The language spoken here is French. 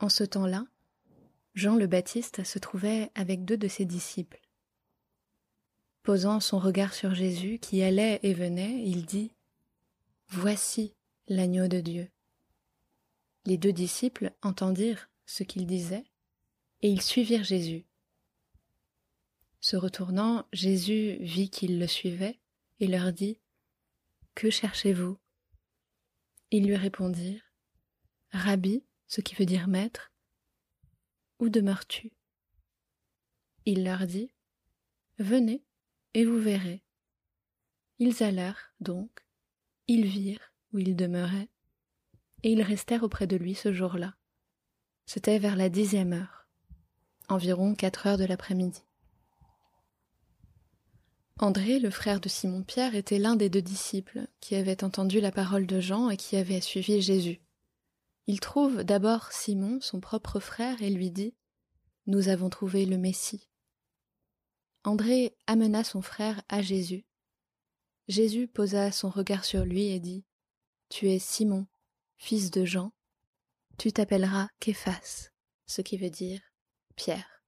En ce temps-là, Jean le Baptiste se trouvait avec deux de ses disciples. Posant son regard sur Jésus qui allait et venait, il dit Voici l'agneau de Dieu. Les deux disciples entendirent ce qu'il disait, et ils suivirent Jésus. Se retournant, Jésus vit qu'ils le suivaient, et leur dit Que cherchez-vous? Ils lui répondirent Rabbi, ce qui veut dire maître, où demeures-tu? Il leur dit Venez et vous verrez. Ils allèrent donc, ils virent où il demeurait, et ils restèrent auprès de lui ce jour-là. C'était vers la dixième heure, environ quatre heures de l'après-midi. André, le frère de Simon-Pierre, était l'un des deux disciples qui avaient entendu la parole de Jean et qui avaient suivi Jésus. Il trouve d'abord Simon, son propre frère, et lui dit Nous avons trouvé le Messie. André amena son frère à Jésus. Jésus posa son regard sur lui et dit Tu es Simon, fils de Jean. Tu t'appelleras Képhas, ce qui veut dire Pierre.